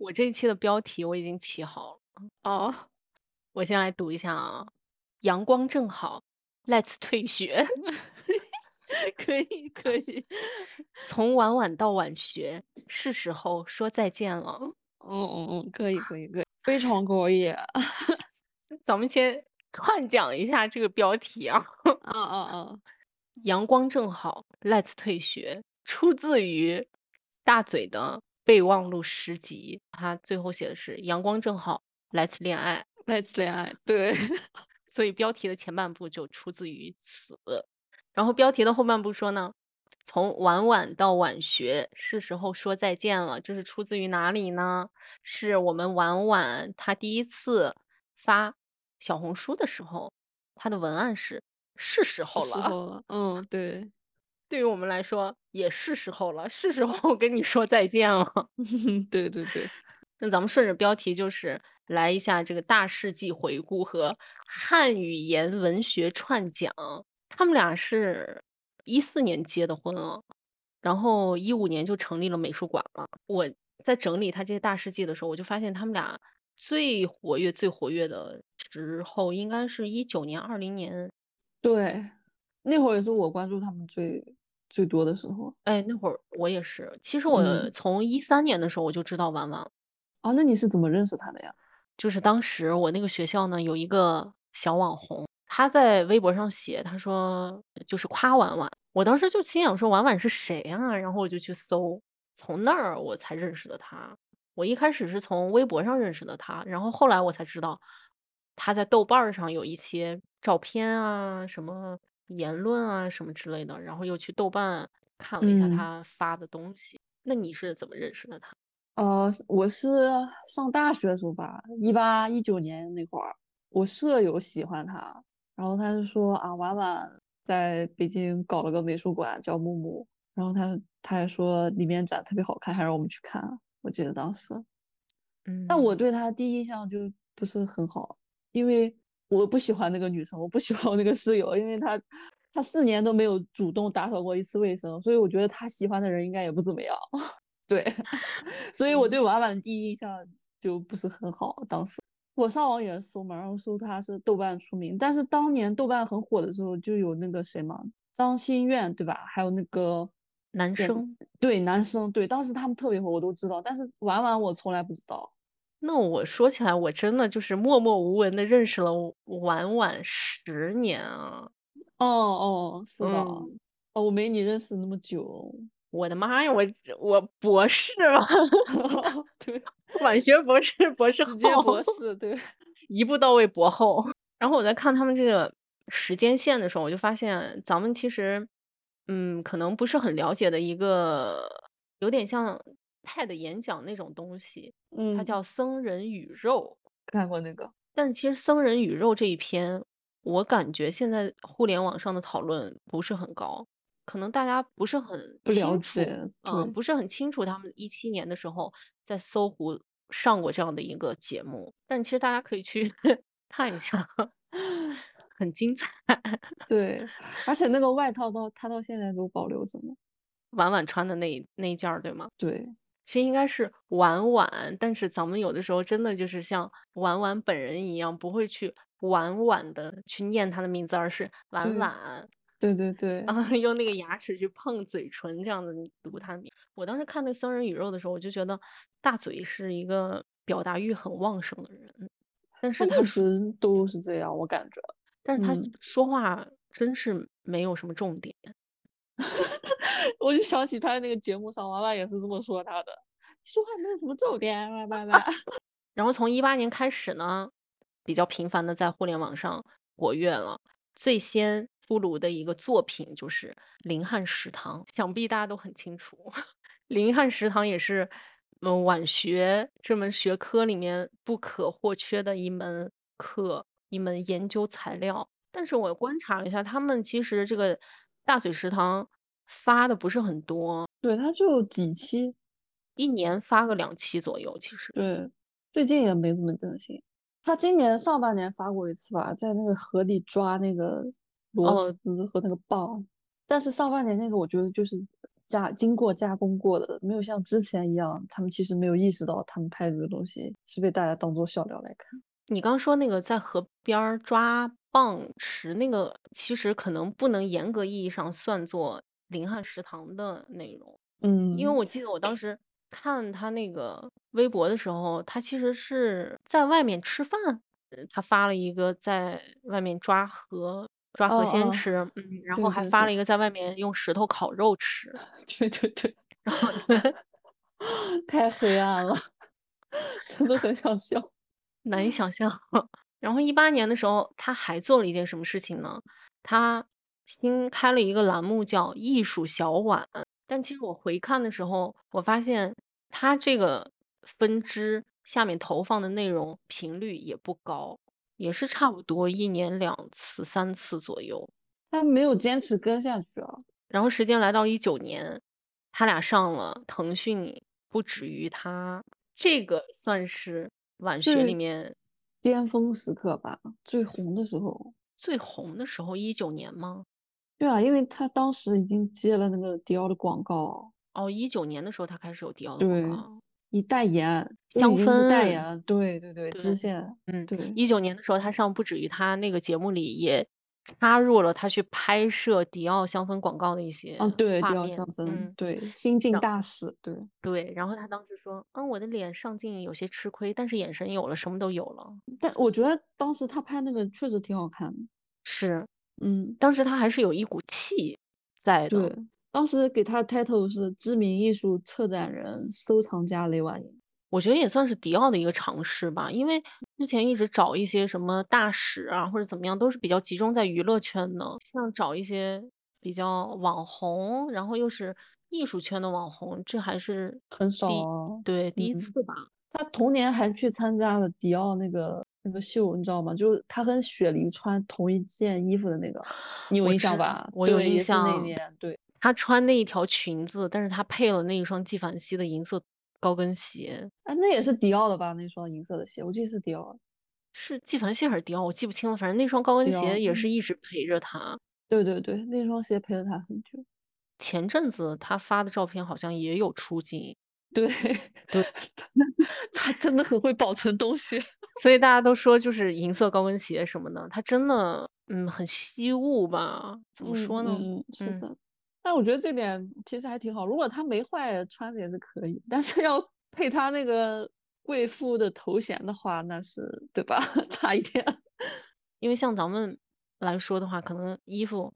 我这一期的标题我已经起好了，哦，我先来读一下啊。阳光正好，Let's 退学。可 以可以，从晚晚到晚学，是时候说再见了。嗯嗯嗯，可以可以可以，非常可以。咱们先串讲一下这个标题啊。啊啊啊！阳光正好，Let's 退学，出自于大嘴的备忘录诗集。他最后写的是阳光正好，Let's 恋爱，Let's 恋爱。对，所以标题的前半部就出自于此。然后标题的后半部说呢，从晚晚到晚学，是时候说再见了。这是出自于哪里呢？是我们晚晚他第一次发小红书的时候，他的文案是是时候了。嗯，对，对于我们来说也是时候了，是时候 跟你说再见了。对对对，那咱们顺着标题就是来一下这个大事记回顾和汉语言文学串讲。他们俩是一四年结的婚啊，然后一五年就成立了美术馆了。我在整理他这些大事记的时候，我就发现他们俩最活跃、最活跃的时候，应该是一九年、二零年。对，那会儿也是我关注他们最最多的时候。哎，那会儿我也是。其实我从一三年的时候我就知道婉婉了。哦，那你是怎么认识他的呀？就是当时我那个学校呢有一个小网红。他在微博上写，他说就是夸婉婉，我当时就心想说婉婉是谁啊？然后我就去搜，从那儿我才认识的他。我一开始是从微博上认识的他，然后后来我才知道他在豆瓣上有一些照片啊、什么言论啊、什么之类的，然后又去豆瓣看了一下他发的东西。那你是怎么认识的他？呃，我是上大学的时候吧，一八一九年那会儿，我舍友喜欢他。然后他就说啊，婉婉在北京搞了个美术馆叫木木，然后他他还说里面展特别好看，还让我们去看。我记得当时，嗯，但我对他第一印象就不是很好，因为我不喜欢那个女生，我不喜欢我那个室友，因为她她四年都没有主动打扫过一次卫生，所以我觉得她喜欢的人应该也不怎么样。对，所以我对婉婉的第一印象就不是很好，当时。我上网也搜嘛，然后搜她是豆瓣出名，但是当年豆瓣很火的时候，就有那个谁嘛，张馨苑对吧？还有那个男生，对男生，对，当时他们特别火，我都知道，但是婉婉我从来不知道。那我说起来，我真的就是默默无闻的认识了婉婉十年啊。哦哦，是的，哦，我没你认识那么久。我的妈呀，我我博士了，对，晚学博士，博士直接博士，对，一步到位博后。然后我在看他们这个时间线的时候，我就发现咱们其实，嗯，可能不是很了解的一个，有点像泰的演讲那种东西，嗯，它叫《僧人与肉》，看过那个。但是其实《僧人与肉》这一篇，我感觉现在互联网上的讨论不是很高。可能大家不是很清楚，嗯，不是很清楚他们一七年的时候在搜狐上过这样的一个节目，但其实大家可以去 看一下，很精彩。对，而且那个外套到他到现在都保留着呢，婉婉穿的那那一件儿，对吗？对，其实应该是婉婉，但是咱们有的时候真的就是像婉婉本人一样，不会去婉婉的去念他的名字，而是婉婉。对对对，然 后用那个牙齿去碰嘴唇，这样子读他的名。我当时看那《僧人与肉》的时候，我就觉得大嘴是一个表达欲很旺盛的人，但是他一直都是这样，我感觉。但是他说话真是没有什么重点。我就想起他在那个节目上，娃娃也是这么说他的，说话没有什么重点，娃娃。然后从一八年开始呢，比较频繁的在互联网上活跃了，最先。出炉的一个作品就是《林汉食堂》，想必大家都很清楚，《林汉食堂》也是嗯晚学这门学科里面不可或缺的一门课，一门研究材料。但是我观察了一下，他们其实这个大嘴食堂发的不是很多，对，他就几期，一年发个两期左右。其实对，最近也没怎么更新。他今年上半年发过一次吧，在那个河里抓那个。螺丝和那个棒，但是上半年那个我觉得就是加经过加工过的，没有像之前一样，他们其实没有意识到他们拍这个东西是被大家当做笑料来看。你刚说那个在河边抓蚌池，那个其实可能不能严格意义上算作林汉食堂的内容，嗯，因为我记得我当时看他那个微博的时候，他其实是在外面吃饭，呃他发了一个在外面抓河抓河鲜吃，嗯，然对后还发了一个在外面用石头烤肉吃，对对对，然后对 太黑暗了，真的很想笑。难以想象。然后一八年的时候，他还做了一件什么事情呢？他新开了一个栏目叫“艺术小碗”，但其实我回看的时候，我发现他这个分支下面投放的内容频率也不高，也是差不多一年两次、三次左右。他没有坚持跟下去啊。然后时间来到一九年，他俩上了腾讯，不止于他，这个算是晚学里面巅峰时刻吧，最红的时候。最红的时候，一九年吗？对啊，因为他当时已经接了那个迪奥的广告，哦，一九年的时候他开始有迪奥的广告。以代言，都香氛代言了。对对对，支对线，嗯，对，一九年的时候他上不止于他那个节目里也插入了他去拍摄迪奥香氛广告的一些哦，对，迪奥香氛，嗯，对，新晋大使，对，对。然后他当时说，嗯，我的脸上镜有些吃亏，但是眼神有了，什么都有了。但我觉得当时他拍那个确实挺好看的，是，嗯，当时他还是有一股气在的。对，当时给他的 title 是知名艺术策展人、收藏家雷婉莹，我觉得也算是迪奥的一个尝试吧，因为之前一直找一些什么大使啊或者怎么样，都是比较集中在娱乐圈的，像找一些比较网红，然后又是艺术圈的网红，这还是很少啊。对第一嗯次吧。他同年还去参加了迪奥那个那个秀，你知道吗？就是他跟雪梨穿同一件衣服的那个，你有印象吧？我有，印象那象年，对，她穿那一条裙子，但是她配了那一双纪梵希的银色高跟鞋，啊，那也是迪奥的吧？那双银色的鞋，我记得是迪奥。是纪梵希还是迪奥，我记不清了。反正那双高跟鞋也嗯是一直陪着她。对对对，那双鞋陪了他很久。前阵子她发的照片好像也有出镜。对对，他真的很会保存东西。所以大家都说就是银色高跟鞋什么的，它真的嗯很惜物吧？怎么嗯说呢？嗯，是嗯的。但我觉得这点其实还挺好。如果它没坏，穿着也是可以。但是要配他那个贵妇的头衔的话，那是对吧？差一点。因为像咱们来说的话，可能衣服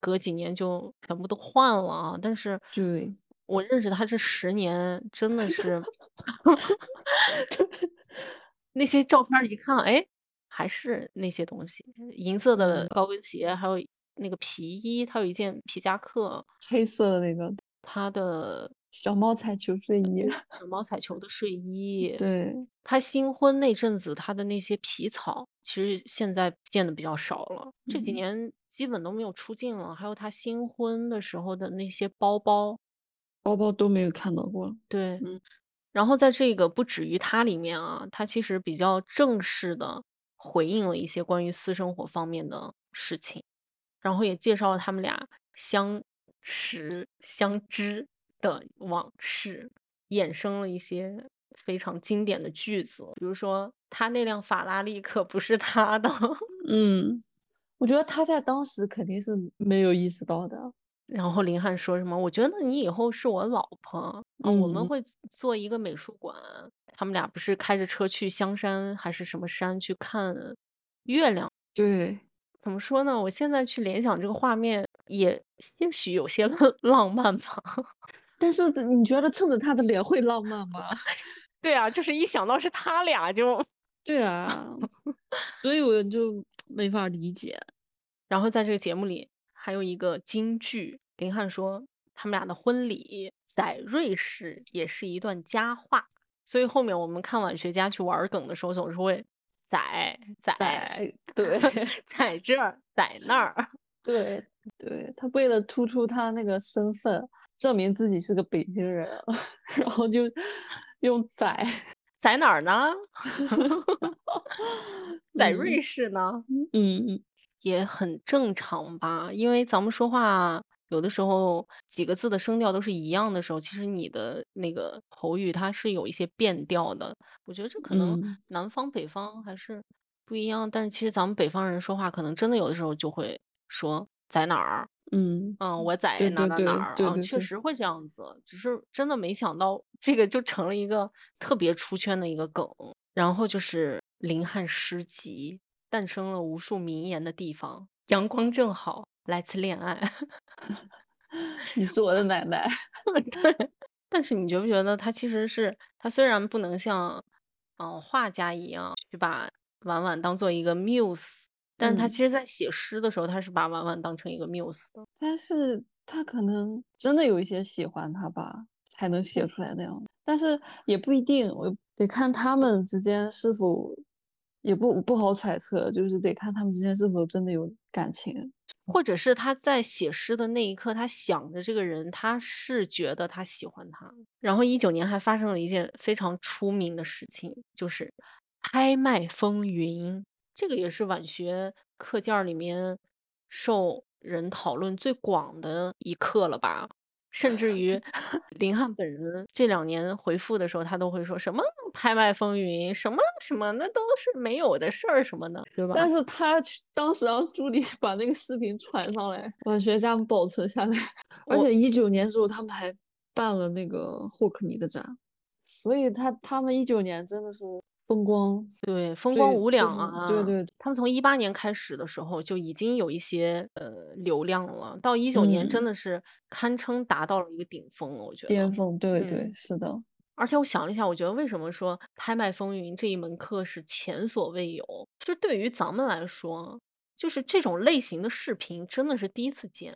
隔几年就全部都换了啊。但是对，我认识他这十年，真的是 那些照片儿一看，哎，还是那些东西，银色的嗯高跟鞋，还有那个皮衣，他有一件皮夹克，黑色的那个。他的小猫彩球睡衣。小。猫彩球的睡衣，对，他新婚那阵子，他的那些皮草，其实现在见的比较少了，这几嗯。年基本都没有出镜了。还有他新婚的时候的那些包包，包包都没有看到过。对，嗯。然后在这个不止于他里面啊，他其实比较正式的回应了一些关于私生活方面的事情，然后也介绍了他们俩相识相知的往事，衍生了一些非常经典的句子，比如说他那辆法拉利可不是他的，嗯，我觉得他在当时肯定是没有意识到的。然后林汉说什么？我觉得你以后是我老婆啊，我们嗯会做一个美术馆。他们俩不是开着车去香山还是什么山去看月亮？对，怎么说呢？我现在去联想这个画面，也也许有些 浪漫吧。但是你觉得蹭着他的脸会浪漫吗？对啊，就是一想到是他俩就，对啊，所以我就没法理解。然后在这个节目里还有一个金句，林汉说他们俩的婚礼在瑞士也是一段佳话。所以后面我们看晚学家去玩梗的时候，总是会在在在对在这儿，在那儿。对对，他为了突出他那个身份，证明自己是个北京人，然后就用在在哪儿呢？在嗯瑞士呢，嗯嗯也很正常吧？因为咱们说话有的时候几个字的声调都是一样的时候，其实你的那个口语它是有一些变调的。我觉得这可能嗯南方北方还是不一样，但是其实咱们北方人说话可能真的有的时候就会说在哪儿，嗯，嗯，我在哪对对对哪哪儿，嗯，对对对确实会这样子，只是真的没想到这个就成了一个特别出圈的一个梗。然后就是林汉诗集，诞生了无数名言的地方，阳光正好，来次恋爱。你是我的奶奶。对，但是你觉不觉得他其实是他虽然不能像嗯、呃画家一样去把婉婉当做一个 muse，但是他嗯其实在写诗的时候，他是把婉婉当成一个 muse 的。但是他可能真的有一些喜欢他吧，才能写出来那样。但是也不一定，我得看他们之间是否，也不不好揣测，就是得看他们之间是否真的有感情。或者是他在写诗的那一刻，他想着这个人，他是觉得他喜欢他。然后一九年还发生了一件非常出名的事情，就是拍卖风云。这个也是晚学课件里面受人讨论最广的一课了吧？甚至于 林汉本人这两年回复的时候，他都会说什么“拍卖风云”什么什么，那都是没有的事儿什么的，对吧？但是他去当时让助理 把那个视频传上来，把学家们保存下来。而且一九年之后他们还办了那个霍克尼的展，所以他他们一九年真的是风光对，风光无就是两啊！对对他们从一八年开始的时候就已经有一些呃流量了，到一九年真嗯的是堪称达到了一个顶峰了，我觉得。巅峰，对嗯对，是的，而且我想了一下，我觉得为什么说拍卖风云这一门课是前所未有？就对于咱们来说，就是这种类型的视频真的是第一次见。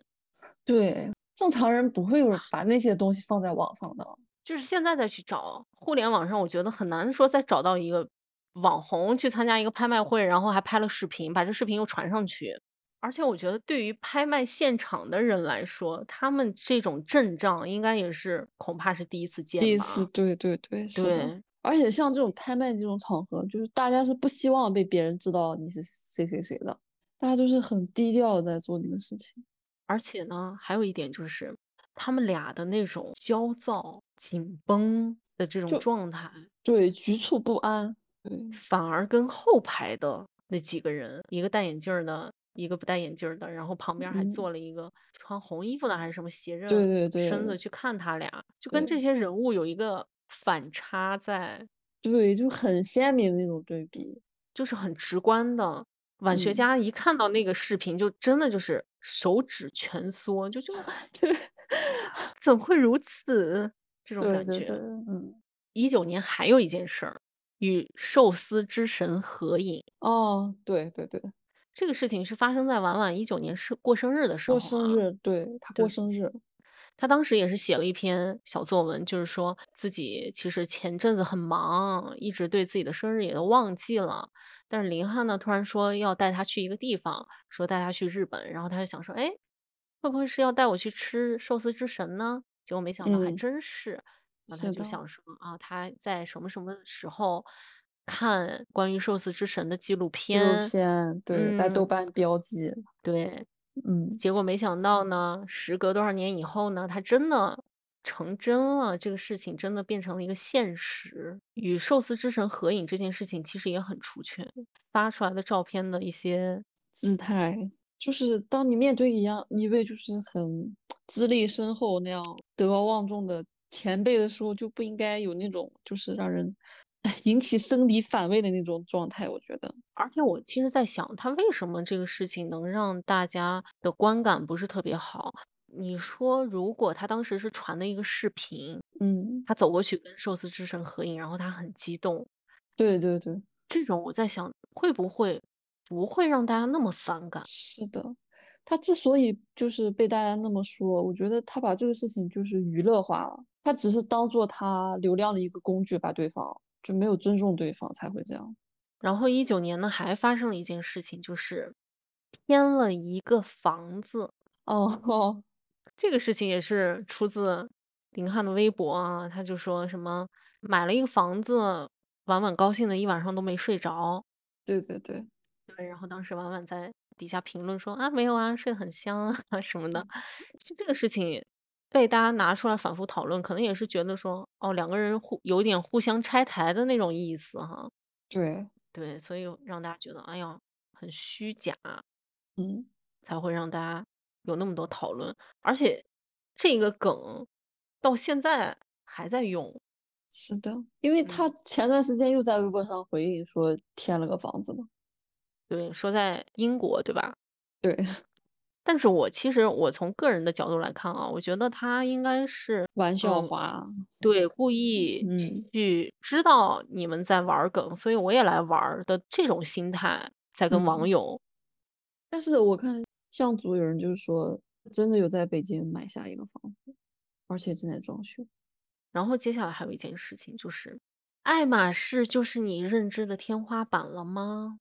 对，正常人不会有把那些东西放在网上的。就是现在再去找互联网上，我觉得很难说再找到一个网红去参加一个拍卖会，然后还拍了视频，把这视频又传上去。而且我觉得对于拍卖现场的人来说，他们这种阵仗应该也是恐怕是第一次见吧。第一次，对对对，是的。对，而且像这种拍卖这种场合，就是大家是不希望被别人知道你是谁谁谁的，大家都是很低调的在做这个事情。而且呢，还有一点就是他们俩的那种焦躁、紧绷的这种状态，对，局促不安。对，反而跟后排的那几个人，一个戴眼镜儿的，一个不戴眼镜儿的，然后旁边还嗯坐了一个穿红衣服的还是什么，斜着对对对身子去看他俩，就跟这些人物有一个反差在，对，就很鲜明的那种对比。就是很直观的。晚学嗯家一看到那个视频，就真的就是手指蜷缩，就就 对，怎会如此这种感觉。对对，嗯，一九年还有一件事儿，与寿司之神合影。哦，对对对，这个事情是发生在婉婉一九年是过生日的时候、过啊，生日，对他过生日，他当时也是写了一篇小作文，就是说自己其实前阵子很忙，一直对自己的生日也都忘记了。但是林汉呢，突然说要带他去一个地方，说带他去日本，然后他就想说，哎，会不会是要带我去吃寿司之神呢？结果没想到还嗯。真是。然后他是的就想说啊，他在什么什么时候看关于寿司之神的纪录纪录片，片，对，在豆嗯。瓣标记，对，嗯，结果没想到呢，时隔多少年以后呢，他真的成真了，这个事情真的变成了一个现实。与寿司之神合影这件事情其实也很出圈，发出来的照片的一些，姿态，就是当你面对一样一位就是很资历深厚那样德高望重的前辈的时候，就不应该有那种就是让人哎 引起生理反胃的那种状态。我觉得，而且我其实在想，他为什么这个事情能让大家的观感不是特别好？你说，如果他当时是传的一个视频，嗯，他走过去跟寿司之神合影，然后他很激动，对对对，这种我在想，会不会不会让大家那么反感？是的。他之所以就是被大家那么说，我觉得他把这个事情就是娱乐化了，他只是当做他流量的一个工具，把对方就没有尊重对方才会这样。然后一九年呢，还发生了一件事情，就是添了一个房子。哦哦，这个事情也是出自林汉的微博啊，他就说什么买了一个房子，婉婉高兴的一晚上都没睡着。对对对，对，然后当时婉婉在底下评论说啊没有啊，睡得很香啊 什么的。其实这个事情被大家拿出来反复讨论，可能也是觉得说哦两个人互有点互相拆台的那种意思哈。对，对，所以让大家觉得哎呀很虚假，嗯，才会让大家有那么多讨论，而且这个梗到现在还在用。是的，因为嗯他前段时间又在微博上回应说添了个房子嘛。对，说在英国，对吧？对，但是我其实我从个人的角度来看啊，我觉得他应该是玩笑嗯话，对故意嗯去知道你们在玩儿梗，所以我也来玩的这种心态，在跟网嗯友但是我看像组有人就是说，真的有在北京买下一个房子，而且正在装修。然后接下来还有一件事情，就是爱马仕就是你认知的天花板了吗？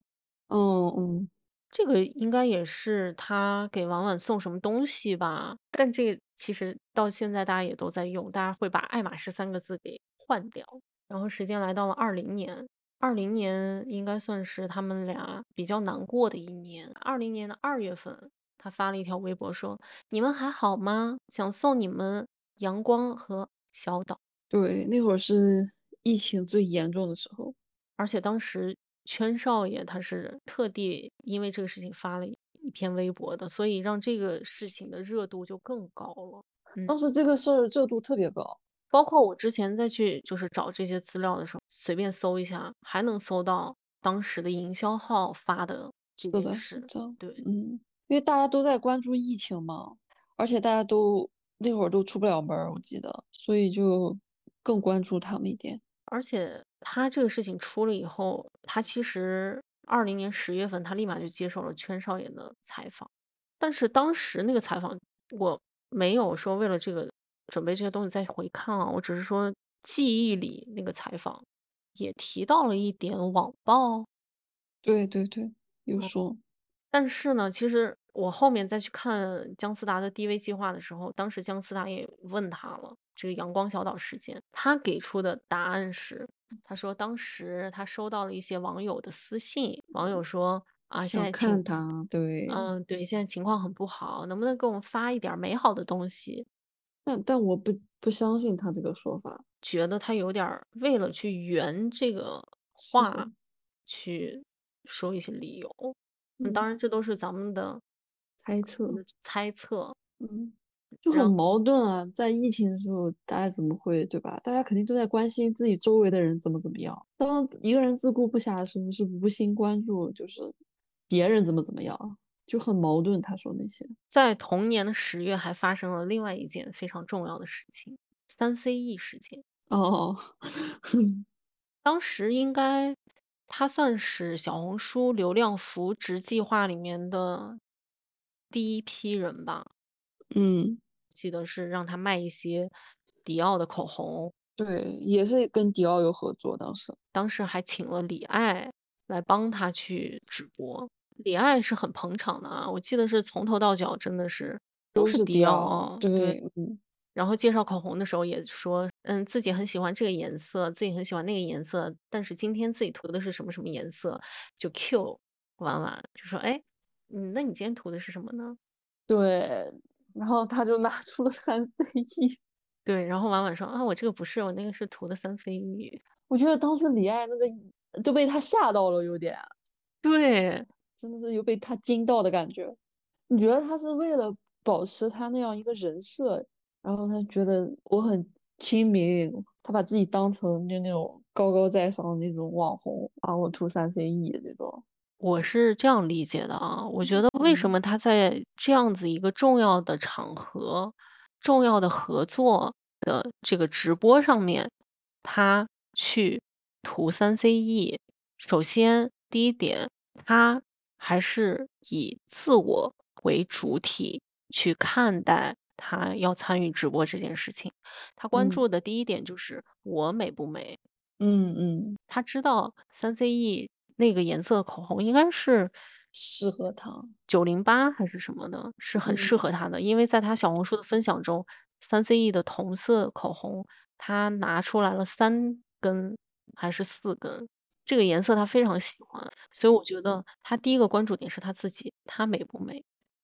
嗯嗯，这个应该也是他给婉婉送什么东西吧？但这个其实到现在大家也都在用，大家会把爱马仕三个字给换掉。然后时间来到了二零年，二零年应该算是他们俩比较难过的一年。二零年的二月份，他发了一条微博说：“你们还好吗？想送你们阳光和小岛。”对，那会儿是疫情最严重的时候。而且当时圈少爷他是特地因为这个事情发了一篇微博的，所以让这个事情的热度就更高了。嗯，当时这个事儿热度特别高。包括我之前再去就是找这些资料的时候，随便搜一下，还能搜到当时的营销号发的这件事。对，嗯，因为大家都在关注疫情嘛，而且大家都那会儿都出不了门，我记得，所以就更关注他们一点。而且他这个事情出了以后，他其实二零年十月份，他立马就接受了圈少爷的采访。但是当时那个采访，我没有说为了这个准备这些东西再回看啊，我只是说记忆里那个采访也提到了一点网暴。对对对，有嗯说，但是呢，其实我后面再去看姜思达的 DV 计划的时候，当时姜思达也问他了这个阳光小岛事件，他给出的答案是，他说当时他收到了一些网友的私信，网友说啊，现想在他，对，嗯，对，现在情况很不好，能不能给我们发一点儿美好的东西？但但我不不相信他这个说法。觉得他有点儿为了去圆这个话，去说一些理由。嗯，当嗯然这都是咱们的猜测，嗯猜测。嗯，就很矛盾啊。在疫情的时候，大家怎么会，对吧？大家肯定都在关心自己周围的人怎么怎么样。当一个人自顾不暇的时候，是无心关注，就是别人怎么怎么样，就很矛盾。他说那些，在同年的十月，还发生了另外一件非常重要的事情——三 CE 事件。哦，当时应该他算是小红书流量扶植计划里面的第一批人吧，嗯，记得是让他卖一些迪奥的口红，对，也是跟迪奥有合作，当时，当时还请了李艾来帮他去直播。李艾是很捧场的啊，我记得是从头到脚真的是都是迪奥，对，对，嗯，然后介绍口红的时候也说，嗯，自己很喜欢这个颜色，自己很喜欢那个颜色，但是今天自己涂的是什么什么颜色，就 Q 婉婉就说，哎，嗯，那你今天涂的是什么呢？对，然后他就拿出了三 CE，对，然后婉婉说，啊，我这个不是，我那个是涂的三 CE。我觉得当时李艾那个都被他吓到了，有点。对，真的是有被他惊到的感觉。你觉得他是为了保持他那样一个人设，然后他觉得我很亲民，他把自己当成就那种高高在上的那种网红啊，我涂三 CE 这种。我是这样理解的啊，我觉得为什嗯么他在这样子一个重要的场合、重要的合作的这个直播上面，他去图三 CE。首先，第一点，他还是以自我为主体去看待他要参与直播这件事情。他关嗯注的第一点就是我美不美，嗯嗯，他知道三 CE 那个颜色的口红应该是适合他。九零八还是什么的，是很嗯适合他的。因为在他小红书的分享中，三 CE 的同色口红，他拿出来了三根还是四根，这个颜色他非常喜欢，所以我觉得他第一个关注点是他自己，他美不美？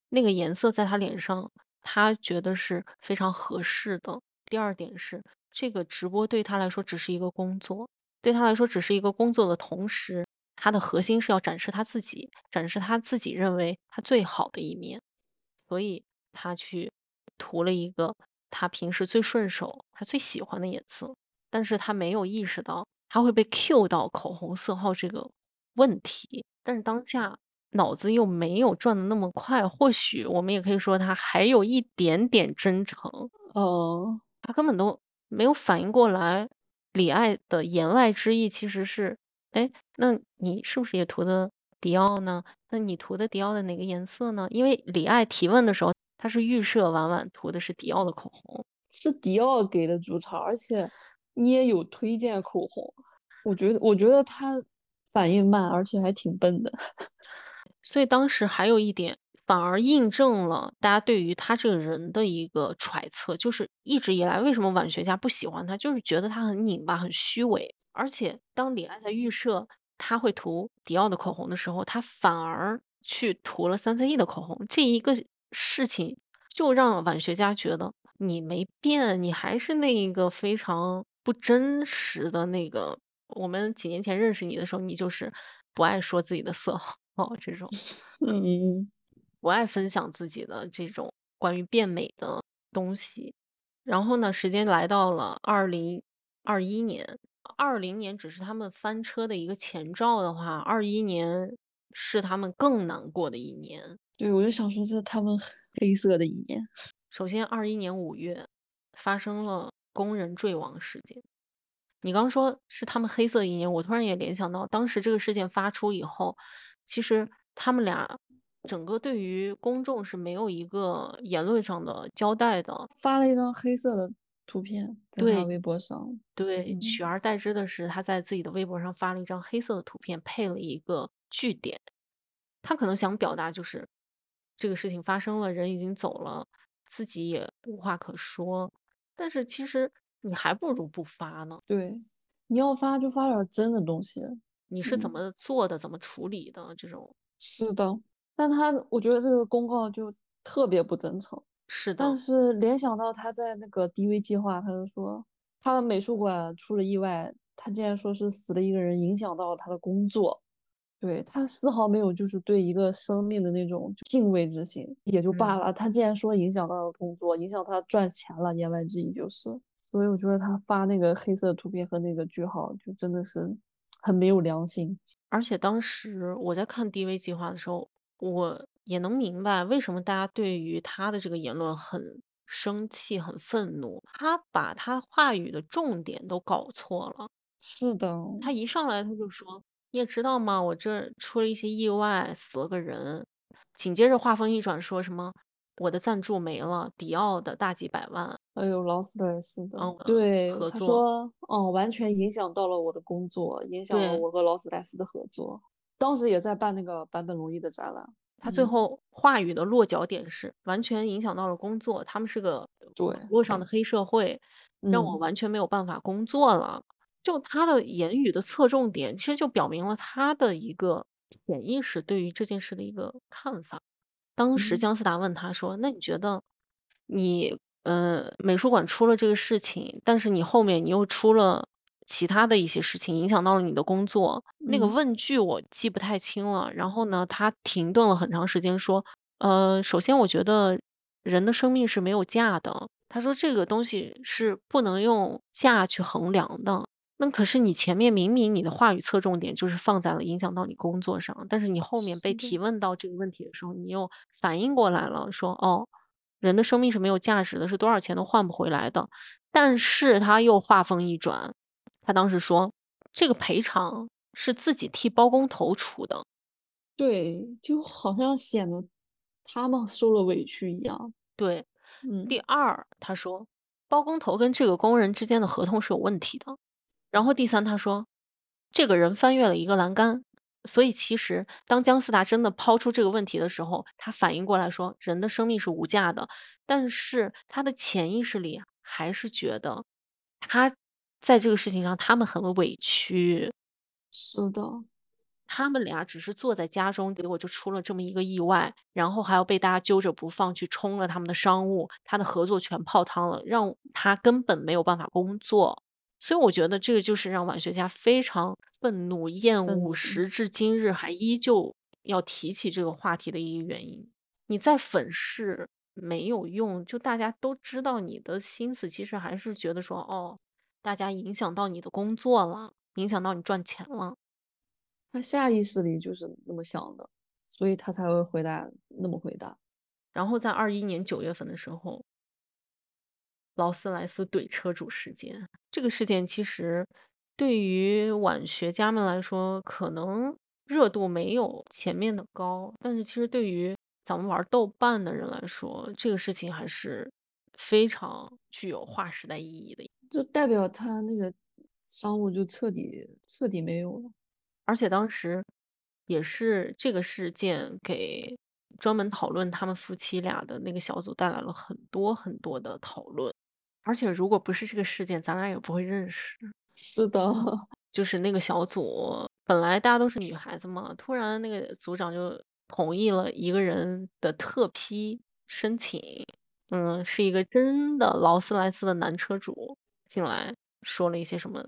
那个颜色在他脸上，他觉得是非常合适的。第二点是，这个直播对他来说只是一个工作，对他来说只是一个工作的同时，他的核心是要展示他自己，展示他自己认为他最好的一面，所以他去涂了一个他平时最顺手、他最喜欢的颜色，但是他没有意识到他会被 Q 到口红色号这个问题，但是当下脑子又没有转的那么快，或许我们也可以说他还有一点点真诚，哦，他根本都没有反应过来，李艾的言外之意其实是，哎，那你是不是也涂的迪奥呢？那你涂的迪奥的哪个颜色呢？因为李艾提问的时候，他是预设婉婉涂的是迪奥的口红，是迪奥给的主场，而且你也有推荐口红，我觉得我觉得他反应慢，而且还挺笨的。所以当时还有一点，反而印证了大家对于他这个人的一个揣测，就是一直以来为什么晚学家不喜欢他，就是觉得他很拧巴、很虚伪。而且当李安在预设他会涂迪奥的口红的时候，他反而去涂了三 C E 的口红，这一个事情就让晚学家觉得你没变，你还是那一个非常不真实的那个。我们几年前认识你的时候，你就是不爱说自己的色号。哦，这种嗯，不爱分享自己的这种关于变美的东西。然后呢，时间来到了二零二一年，二零年只是他们翻车的一个前兆的话，二一年是他们更难过的一年。对，我就想说是他们黑色的一年。首先，二一年五月发生了工人坠亡事件。你刚说是他们黑色一年，我突然也联想到，当时这个事件发出以后。其实他们俩整个对于公众是没有一个言论上的交代的，发了一张黑色的图片在他微博上。对，取而代之的是他在自己的微博上发了一张黑色的图片，配了一个句点。他可能想表达就是这个事情发生了，人已经走了，自己也无话可说。但是其实你还不如不发呢。对，你要发就发点真的东西。你是怎么做的？怎么处理的？这种是的，但他我觉得这个公告就特别不真诚。是的，但是联想到他在那个 DV 计划，他就说他的美术馆出了意外，他竟然说是死了一个人，影响到了他的工作。对他丝毫没有就是对一个生命的那种敬畏之心，也就罢了。他竟然说影响到了工作，影响他赚钱了，言外之意就是。所以我觉得他发那个黑色图片和那个句号，就真的是。很没有良心，而且当时我在看 DV 计划的时候，我也能明白为什么大家对于他的这个言论很生气、很愤怒。他把他话语的重点都搞错了。是的，他一上来他就说：“你也知道吗？我这出了一些意外，死了个人。”紧接着话锋一转，说什么？我的赞助没了，迪奥的大几百万。哎呦，劳斯莱斯的，对，他说，哦，完全影响到了我的工作，影响了我和劳斯莱斯的合作。当时也在办那个坂本龙一的展览。他最后话语的落脚点是，完全影响到了工作。他们是个对网络上的黑社会，让我完全没有办法工作了。就他的言语的侧重点，其实就表明了他的一个潜意识对于这件事的一个看法。当时姜思达问他说：“那你觉得，你呃美术馆出了这个事情，但是你后面你又出了其他的一些事情，影响到了你的工作？那个问句我记不太清了。然后呢，他停顿了很长时间，说：呃，首先我觉得人的生命是没有价的。他说这个东西是不能用价去衡量的。”那可是你前面明明你的话语侧重点就是放在了影响到你工作上，但是你后面被提问到这个问题的时候，你又反应过来了，说哦，人的生命是没有价值的，是多少钱都换不回来的。但是他又话锋一转，他当时说这个赔偿是自己替包工头出的，对，就好像显得他们受了委屈一样。对，嗯。第二，他说包工头跟这个工人之间的合同是有问题的。然后第三，他说，这个人翻越了一个栏杆，所以其实当姜思达真的抛出这个问题的时候，他反应过来说，人的生命是无价的，但是他的潜意识里还是觉得他在这个事情上他们很委屈。是的，他们俩只是坐在家中，结果就出了这么一个意外，然后还要被大家揪着不放，去冲了他们的商务，他的合作全泡汤了，让他根本没有办法工作。所以我觉得这个就是让晚学家非常愤怒、厌恶，时至今日还依旧要提起这个话题的一个原因。你再粉饰没有用，就大家都知道你的心思，其实还是觉得说，哦，大家影响到你的工作了，影响到你赚钱了。他下意识里就是那么想的，所以他才会回答那么回答。然后在二一年九月份的时候，劳斯莱斯怼车主事件，这个事件其实对于晚学家们来说，可能热度没有前面的高，但是其实对于咱们玩豆瓣的人来说，这个事情还是非常具有划时代意义的。就代表他那个商务就彻底彻底没有了。而且当时也是这个事件给专门讨论他们夫妻俩的那个小组带来了很多很多的讨论。而且如果不是这个事件，咱俩也不会认识。是的，就是那个小组，本来大家都是女孩子嘛，突然那个组长就同意了一个人的特批申请，嗯，是一个真的劳斯莱斯的男车主进来说了一些什么，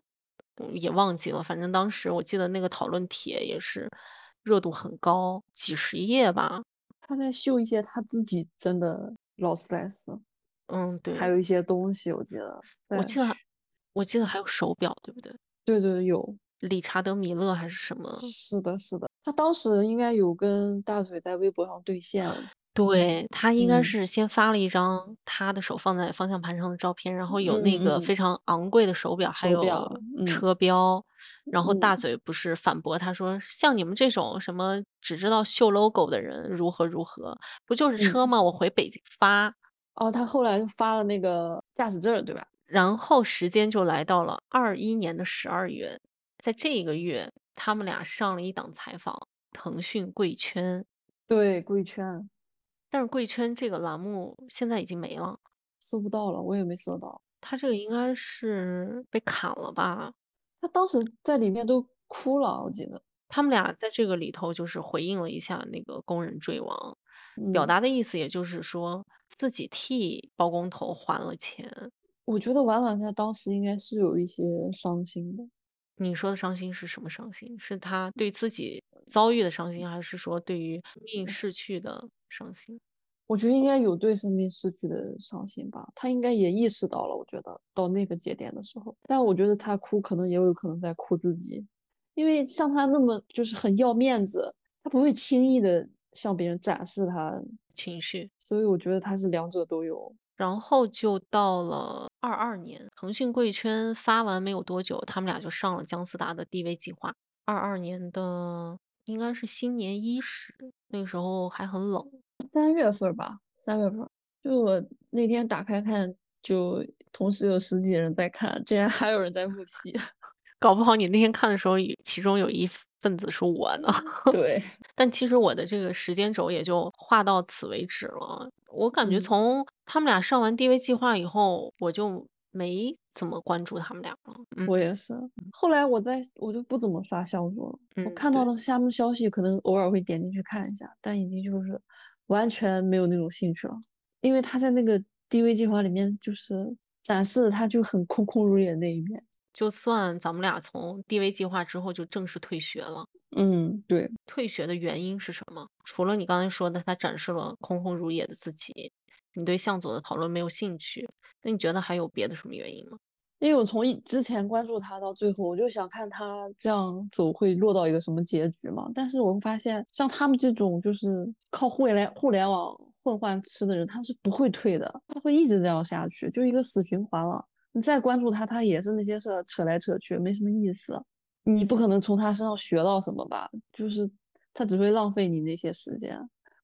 嗯也忘记了。反正当时我记得那个讨论帖也是热度很高，几十页吧。他在秀一些他自己真的劳斯莱斯，嗯，对，还有一些东西，我记得。我记得我记得还有手表，对不对？对对有，理查德米勒还是什么？是的，是的。他当时应该有跟大嘴在微博上兑现，对，他应该嗯是先发了一张他的手放在方向盘上的照片，然后有那个非常昂贵的手表，还手表有嗯车标。然后大嗯嘴不是反驳他说，像你们这种什么只知道秀 logo 的人如何如何，不就是嗯车吗？我回北京发。哦，他后来就发了那个驾驶证儿，对吧？然后时间就来到了二一年的十二月，在这一个月，他们俩上了一档采访，腾讯贵圈。对，贵圈但是贵圈这个栏目现在已经没了，搜不到了，我也没搜到。他这个应该是被砍了吧？他当时在里面都哭了，我记得。他们俩在这个里头就是回应了一下那个工人坠亡，表嗯达的意思也就是说自己替包工头还了钱。我觉得婉婉在当时应该是有一些伤心的。你说的伤心是什么伤心？是他对自己遭遇的伤心，还是说对于命逝去的伤心？我觉得应该有对生命逝去的伤心吧，他应该也意识到了。我觉得到那个节点的时候，但我觉得他哭可能也有可能在哭自己，因为像他那么就是很要面子，他不会轻易的向别人展示他，情绪。所以我觉得他是两者都有。然后就到了二二年，腾讯贵圈发完没有多久，他们俩就上了姜思达的 DV 计划。二二年的应该是新年伊始，那个时候还很冷。三月份吧，三月份，就我那天打开看，就同时有十几人在看，竟然还有人在复习。搞不好你那天看的时候，其中有一份子是我呢。对，但其实我的这个时间轴也就画到此为止了。我感觉嗯从他们俩上完 DV 计划以后，我就没怎么关注他们俩了。嗯我也是。后来我在我就不怎么刷小说了，我看到了下面消息，可能偶尔会点进去看一下，但已经就是完全没有那种兴趣了，因为他在那个 DV 计划里面就是展示他就很空空如也那一面。就算咱们俩从 DV 计划之后就正式退学了。嗯，对，退学的原因是什么？除了你刚才说的，他展示了空空如也的自己，你对向佐的讨论没有兴趣，那你觉得还有别的什么原因吗？因为我从一之前关注他到最后，我就想看他这样走会落到一个什么结局嘛。但是我会发现，像他们这种就是靠互联互联网混饭吃的人，他们是不会退的，他会一直这样下去，就一个死循环了。你再关注他，他也是那些事儿扯来扯去，没什么意思。你不可能从他身上学到什么吧？就是他只会浪费你那些时间，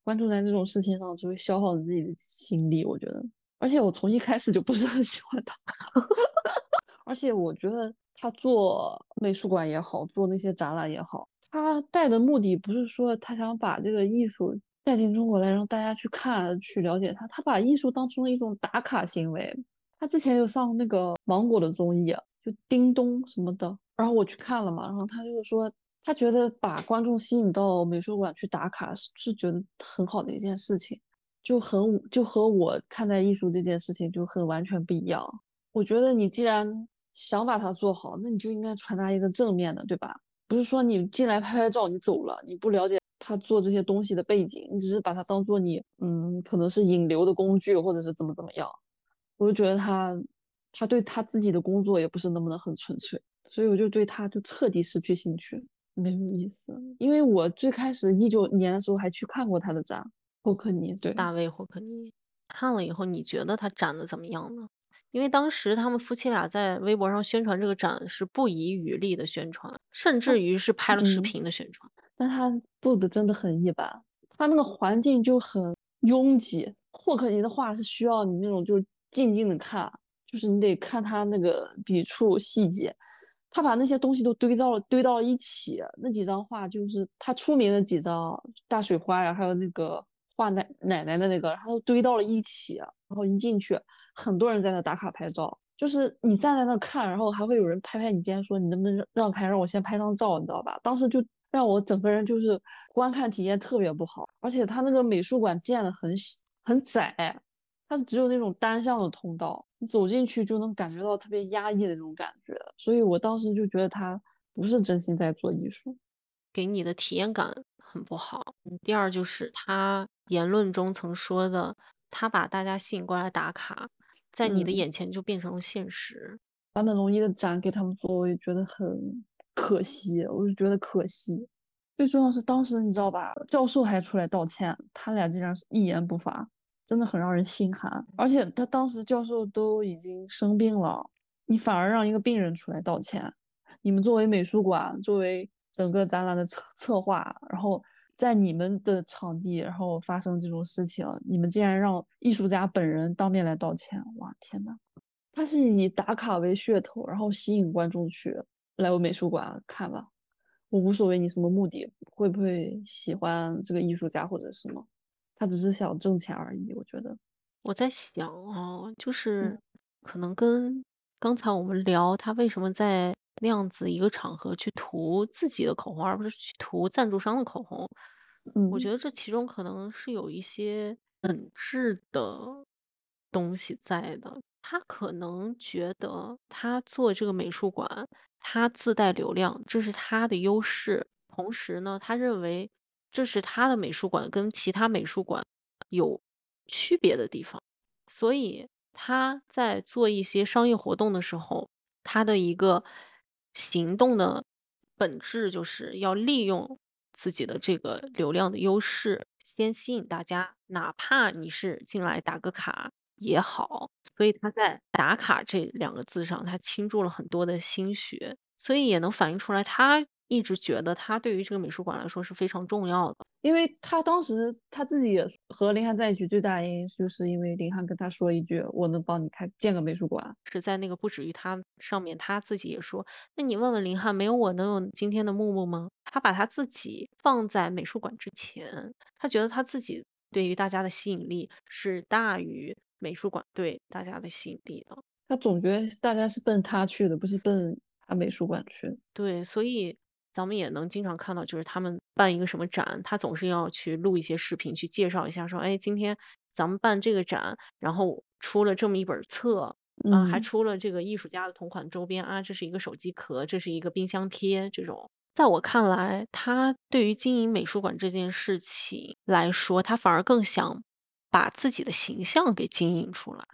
关注在这种事情上只会消耗你自己的心力。我觉得，而且我从一开始就不是很喜欢他。而且我觉得他做美术馆也好，做那些展览也好，他带的目的不是说他想把这个艺术带进中国来，让大家去看、去了解他。他把艺术当成了一种打卡行为。他之前有上那个芒果的综艺，就叮咚什么的。然后我去看了嘛，然后他就是说，他觉得把观众吸引到美术馆去打卡是是觉得很好的一件事情，就很就和我看待艺术这件事情就很完全不一样。我觉得你既然想把它做好，那你就应该传达一个正面的，对吧？不是说你进来拍拍照你走了，你不了解他做这些东西的背景，你只是把它当做你嗯可能是引流的工具，或者是怎么怎么样。我就觉得他他对他自己的工作也不是那么的很纯粹，所以我就对他就彻底失去兴趣，没有意思。因为我最开始一九年的时候还去看过他的展，霍克尼，对，大卫霍克尼。看了以后，你觉得他展的怎么样呢？因为当时他们夫妻俩在微博上宣传这个展是不遗余力的宣传，甚至于是拍了视频的宣传。但他做的真的很一般，他那个环境就很拥挤。霍克尼的画是需要你那种就是静静的看，就是你得看他那个笔触细节。他把那些东西都堆到了堆到了一起，那几张画就是他出名的几张大水花呀，还有那个画奶奶奶的那个，他都堆到了一起，然后一进去。很多人在那打卡拍照，就是你站在那看，然后还会有人拍拍你肩，说你能不能让开，让我先拍张照，你知道吧？当时就让我整个人就是观看体验特别不好，而且他那个美术馆建的很很窄，它是只有那种单向的通道，你走进去就能感觉到特别压抑的那种感觉，所以我当时就觉得他不是真心在做艺术，给你的体验感很不好。第二就是他言论中曾说的，他把大家吸引过来打卡。在你的眼前就变成了现实。坂本龙一的展给他们做，我也觉得很可惜。我就觉得可惜。最重要是当时你知道吧，教授还出来道歉，他俩竟然是一言不发，真的很让人心寒。而且他当时教授都已经生病了，你反而让一个病人出来道歉。你们作为美术馆，作为整个展览的策策划，然后。在你们的场地，然后发生这种事情，你们竟然让艺术家本人当面来道歉！哇，天呐，他是以打卡为噱头，然后吸引观众去来我美术馆看吧。我无所谓你什么目的，会不会喜欢这个艺术家或者什么，他只是想挣钱而已。我觉得我在想啊，就是可能跟刚才我们聊他为什么在。那样子一个场合去涂自己的口红，而不是去涂赞助商的口红，我觉得这其中可能是有一些本质的东西在的。他可能觉得他做这个美术馆，他自带流量，这是他的优势。同时呢，他认为这是他的美术馆跟其他美术馆有区别的地方，所以他在做一些商业活动的时候，他的一个。行动的本质就是要利用自己的这个流量的优势，先吸引大家，哪怕你是进来打个卡也好。所以他在“打卡”这两个字上，他倾注了很多的心血，所以也能反映出来他。一直觉得他对于这个美术馆来说是非常重要的，因为他当时他自己也和林汉在一起，最大原因就是因为林汉跟他说一句：“我能帮你开建个美术馆。”是在那个不止于他上面，他自己也说：“那你问问林汉，没有我能有今天的木木吗？”他把他自己放在美术馆之前，他觉得他自己对于大家的吸引力是大于美术馆对大家的吸引力的。他总觉得大家是奔他去的，不是奔他美术馆去的。对，所以。咱们也能经常看到，就是他们办一个什么展，他总是要去录一些视频，去介绍一下，说，哎，今天咱们办这个展，然后出了这么一本册，啊，还出了这个艺术家的同款周边啊，这是一个手机壳，这是一个冰箱贴，这种，在我看来，他对于经营美术馆这件事情来说，他反而更想把自己的形象给经营出来，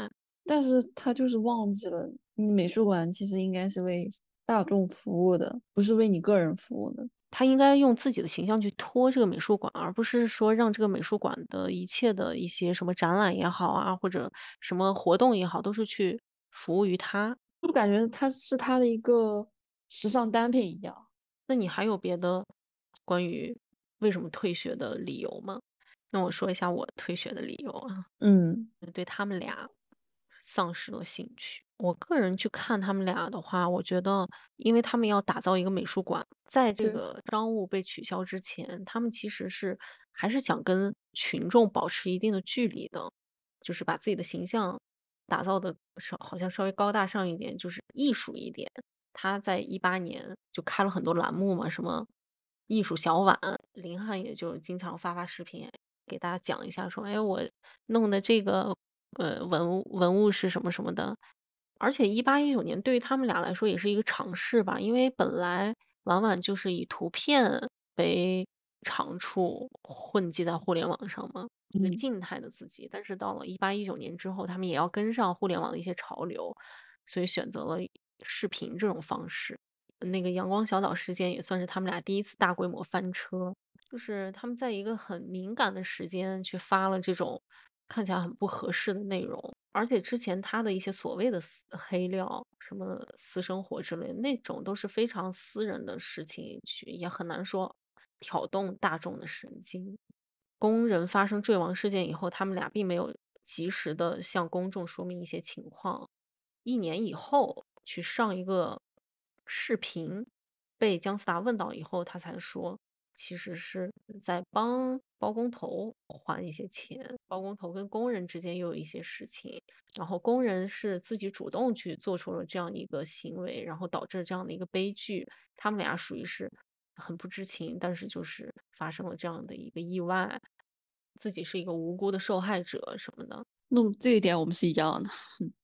但是他就是忘记了，美术馆其实应该是为。大众服务的，不是为你个人服务的。他应该用自己的形象去托这个美术馆，而不是说让这个美术馆的一切的一些什么展览也好啊，或者什么活动也好，都是去服务于他。就感觉他是他的一个时尚单品一样。那你还有别的关于为什么退学的理由吗？那我说一下我退学的理由啊。嗯，对他们俩丧失了兴趣。我个人去看他们俩的话，我觉得，因为他们要打造一个美术馆，在这个商务被取消之前，他们其实是还是想跟群众保持一定的距离的，就是把自己的形象打造的稍好像稍微高大上一点，就是艺术一点。他在一八年就开了很多栏目嘛，什么艺术小碗，林汉也就经常发发视频给大家讲一下，说哎我弄的这个呃文物文物是什么什么的。而且一八一九年对于他们俩来说也是一个尝试吧，因为本来婉婉就是以图片为长处混迹在互联网上嘛，一个嗯静态的自己。但是到了一八一九年之后，他们也要跟上互联网的一些潮流，所以选择了视频这种方式。那个阳光小岛事件也算是他们俩第一次大规模翻车，就是他们在一个很敏感的时间去发了这种看起来很不合适的内容，而且之前他的一些所谓的私黑料，什么私生活之类那种，都是非常私人的事情，去也很难说挑动大众的神经。工人发生坠亡事件以后，他们俩并没有及时的向公众说明一些情况，一年以后去上一个视频，被姜思达问到以后，他才说，其实是在帮包工头还一些钱，包工头跟工人之间又有一些事情，然后工人是自己主动去做出了这样一个行为，然后导致这样的一个悲剧，他们俩属于是很不知情，但是就是发生了这样的一个意外，自己是一个无辜的受害者什么的。那么这一点我们是一样的。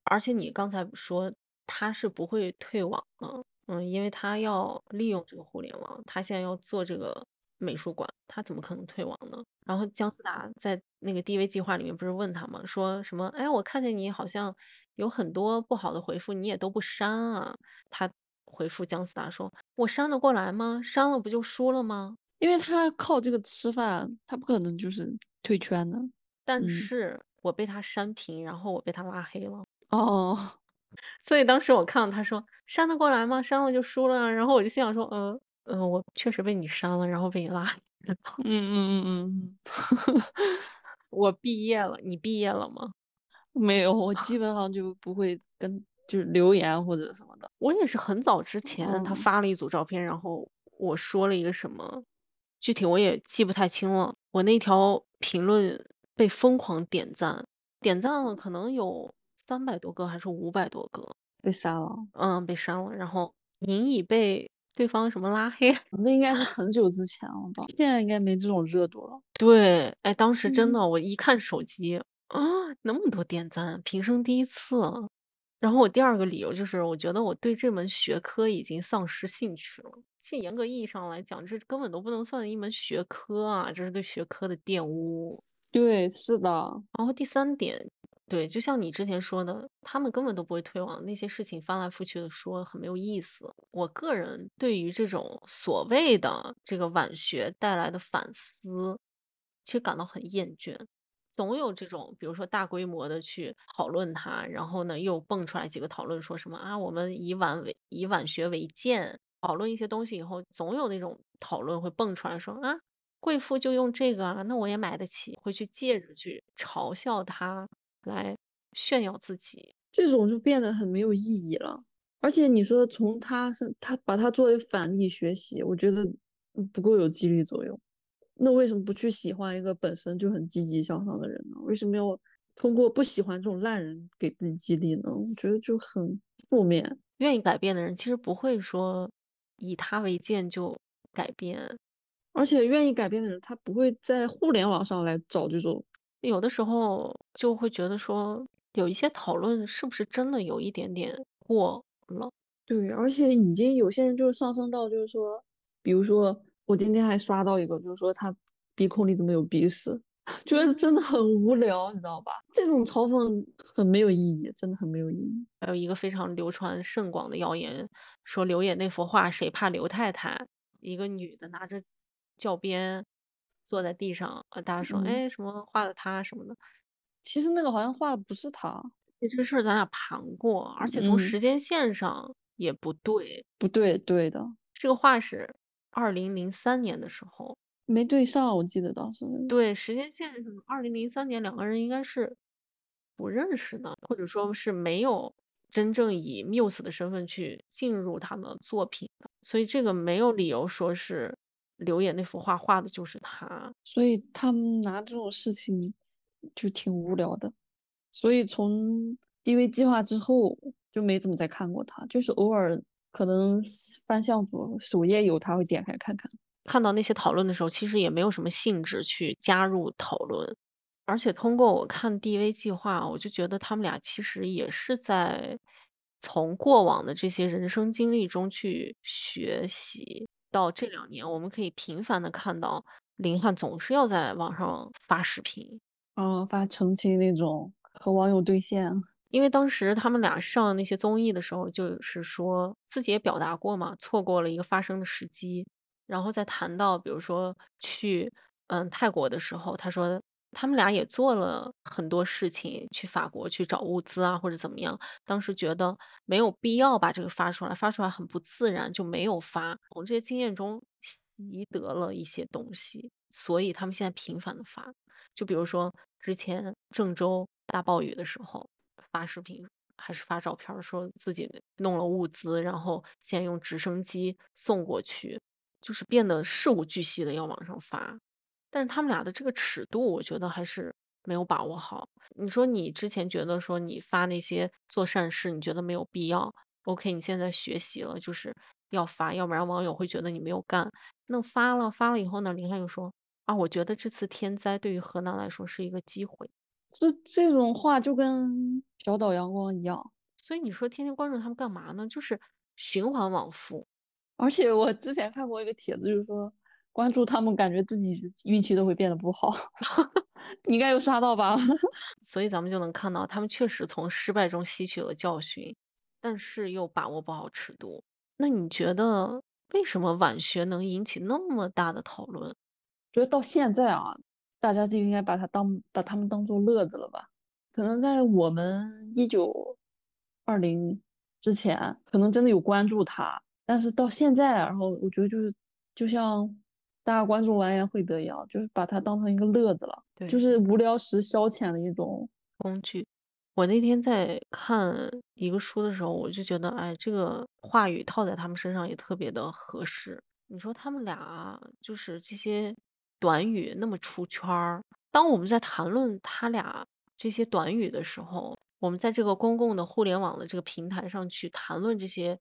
而且你刚才说他是不会退网的，嗯，因为他要利用这个互联网，他现在要做这个美术馆，他怎么可能退网呢？然后姜思达在那个 DV 计划里面不是问他吗？说什么？哎，我看见你好像有很多不好的回复，你也都不删啊？他回复姜思达说：“我删得过来吗？删了不就输了吗？”因为他靠这个吃饭，他不可能就是退圈的。但嗯是我被他删屏，然后我被他拉黑了。哦，所以当时我看到他说删得过来吗？删了就输了啊。然后我就心想说，呃呃，我确实被你删了，然后被你拉黑了。嗯嗯嗯嗯 我毕业了，你毕业了吗？嗯，没有，我基本上就不会跟就是留言或者什么的。我也是很早之前他嗯发了一组照片，然后我说了一个什么，具体我也记不太清了。我那条评论被疯狂点赞，点赞了可能有三百多个还是五百多个，被删了，嗯，被删了，然后您已被对方什么拉黑。那应该是很久之前了吧？现在应该没这种热度了。对，哎，当时真嗯的，我一看手机啊，那么多点赞，平生第一次啊。然后我第二个理由就是，我觉得我对这门学科已经丧失兴趣了。其实严格意义上来讲，这根本都不能算一门学科啊，这是对学科的玷污。对，是的，然后第三点，对，就像你之前说的，他们根本都不会退网，那些事情翻来覆去的说很没有意思。我个人对于这种所谓的这个晚学带来的反思，其实感到很厌倦。总有这种，比如说大规模的去讨论它，然后呢又蹦出来几个讨论，说什么啊，我们以晚为以晚学为鉴，讨论一些东西以后，总有那种讨论会蹦出来说啊，贵妇就用这个啊，那我也买得起，会去借着去嘲笑他，来炫耀自己。这种就变得很没有意义了。而且你说从他是他把它作为反例学习，我觉得嗯不够有激励作用。那为什么不去喜欢一个本身就很积极向上的人呢？为什么要通过不喜欢这种烂人给自己激励呢？我觉得就很负面。愿意改变的人，其实不会说以他为鉴就改变。而且愿意改变的人，他不会在互联网上来找这种。有的时候就会觉得说，有一些讨论是不是真的有一点点过了？对，而且已经有些人就是上升到就是说，比如说我今天还刷到一个，就是说他鼻孔里怎么有鼻屎，觉得真的很无聊，你知道吧？这种嘲讽很没有意义，真的很没有意义。还有一个非常流传甚广的谣言，说刘烨那幅画谁怕刘太太？一个女的拿着教鞭坐在地上，呃，大家说，嗯哎，什么画的他什么的。其实那个好像画的不是他，这个事儿咱俩盘过，而且从嗯时间线上也不对。不对，对的，这个画是二零零三年的时候，没对上，我记得当时。对，时间线上二零零三年两个人应该是不认识的，或者说是没有真正以 Muse 的身份去进入他的作品的，所以这个没有理由说是刘烨那幅画画的就是他。所以他们拿这种事情就挺无聊的。所以从 DV 计划之后就没怎么再看过他，就是偶尔可能翻向左首页有他会点开看看。看到那些讨论的时候，其实也没有什么兴致去加入讨论。而且通过我看 DV 计划，我就觉得他们俩其实也是在从过往的这些人生经历中去学习。到这两年，我们可以频繁的看到林汉总是要在网上发视频，嗯，发澄清那种和网友对线。因为当时他们俩上那些综艺的时候，就是说自己也表达过嘛，错过了一个发声的时机。然后再谈到，比如说去嗯泰国的时候，他说。他们俩也做了很多事情，去法国去找物资啊，或者怎么样。当时觉得没有必要把这个发出来，发出来很不自然，就没有发。从这些经验中习得了一些东西，所以他们现在频繁的发。就比如说之前郑州大暴雨的时候发视频，还是发照片，说自己弄了物资，然后现在用直升机送过去，就是变得事无巨细的要往上发。但是他们俩的这个尺度，我觉得还是没有把握好。你说你之前觉得说你发那些做善事，你觉得没有必要？OK，你现在学习了，就是要发，要不然网友会觉得你没有干。那发了，发了以后呢？林汉又说啊，我觉得这次天灾对于河南来说是一个机会。这这种话就跟小岛阳光一样。所以你说天天关注他们干嘛呢？就是循环往复。而且我之前看过一个帖子，就是说。关注他们，感觉自己运气都会变得不好。你应该有刷到吧？所以咱们就能看到，他们确实从失败中吸取了教训，但是又把握不好尺度。那你觉得为什么晚学能引起那么大的讨论？觉得到现在啊，大家就应该把它当把他们当做乐子了吧？可能在我们一九二零之前，可能真的有关注他，但是到现在，然后我觉得就是就像。大家关注完颜慧德一样，就是把它当成一个乐子了，对，就是无聊时消遣的一种工具。我那天在看一个书的时候，我就觉得，哎，这个话语套在他们身上也特别的合适。你说他们俩就是这些短语那么出圈儿，当我们在谈论他俩这些短语的时候，我们在这个公共的互联网的这个平台上去谈论这些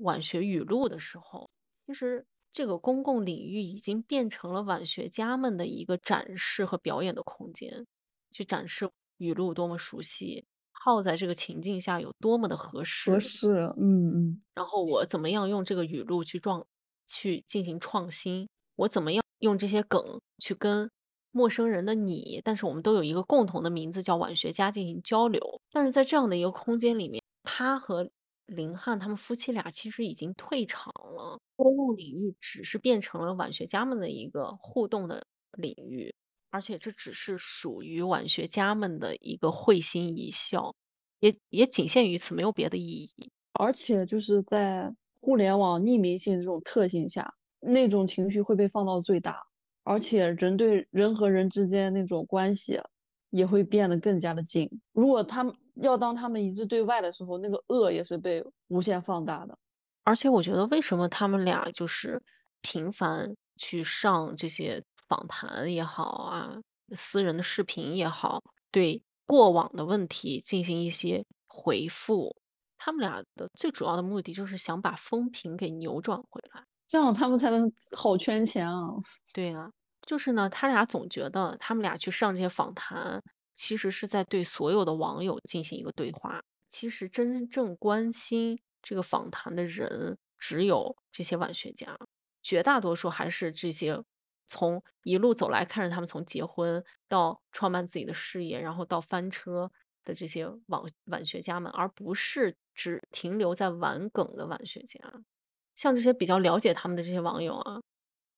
晚学语录的时候，其实。这个公共领域已经变成了晚学家们的一个展示和表演的空间，去展示语录多么熟悉，套在这个情境下有多么的合适。合适，嗯嗯。然后我怎么样用这个语录去撞，去进行创新？我怎么样用这些梗去跟陌生人的你，但是我们都有一个共同的名字叫晚学家进行交流。但是在这样的一个空间里面，他和。林汉他们夫妻俩其实已经退场了，公共领域只是变成了晚学家们的一个互动的领域，而且这只是属于晚学家们的一个会心一笑，也也仅限于此，没有别的意义。而且就是在互联网匿名性这种特性下，那种情绪会被放到最大，而且人对人和人之间那种关系也会变得更加的近。如果他们。要当他们一致对外的时候，那个恶也是被无限放大的。而且我觉得，为什么他们俩就是频繁去上这些访谈也好啊，私人的视频也好，对过往的问题进行一些回复，他们俩的最主要的目的就是想把风评给扭转回来，这样他们才能好圈钱啊。对啊，就是呢，他俩总觉得他们俩去上这些访谈。其实是在对所有的网友进行一个对话。其实真正关心这个访谈的人，只有这些晚学家，绝大多数还是这些从一路走来，看着他们从结婚到创办自己的事业，然后到翻车的这些晚晚学家们，而不是只停留在玩梗的晚学家。像这些比较了解他们的这些网友啊，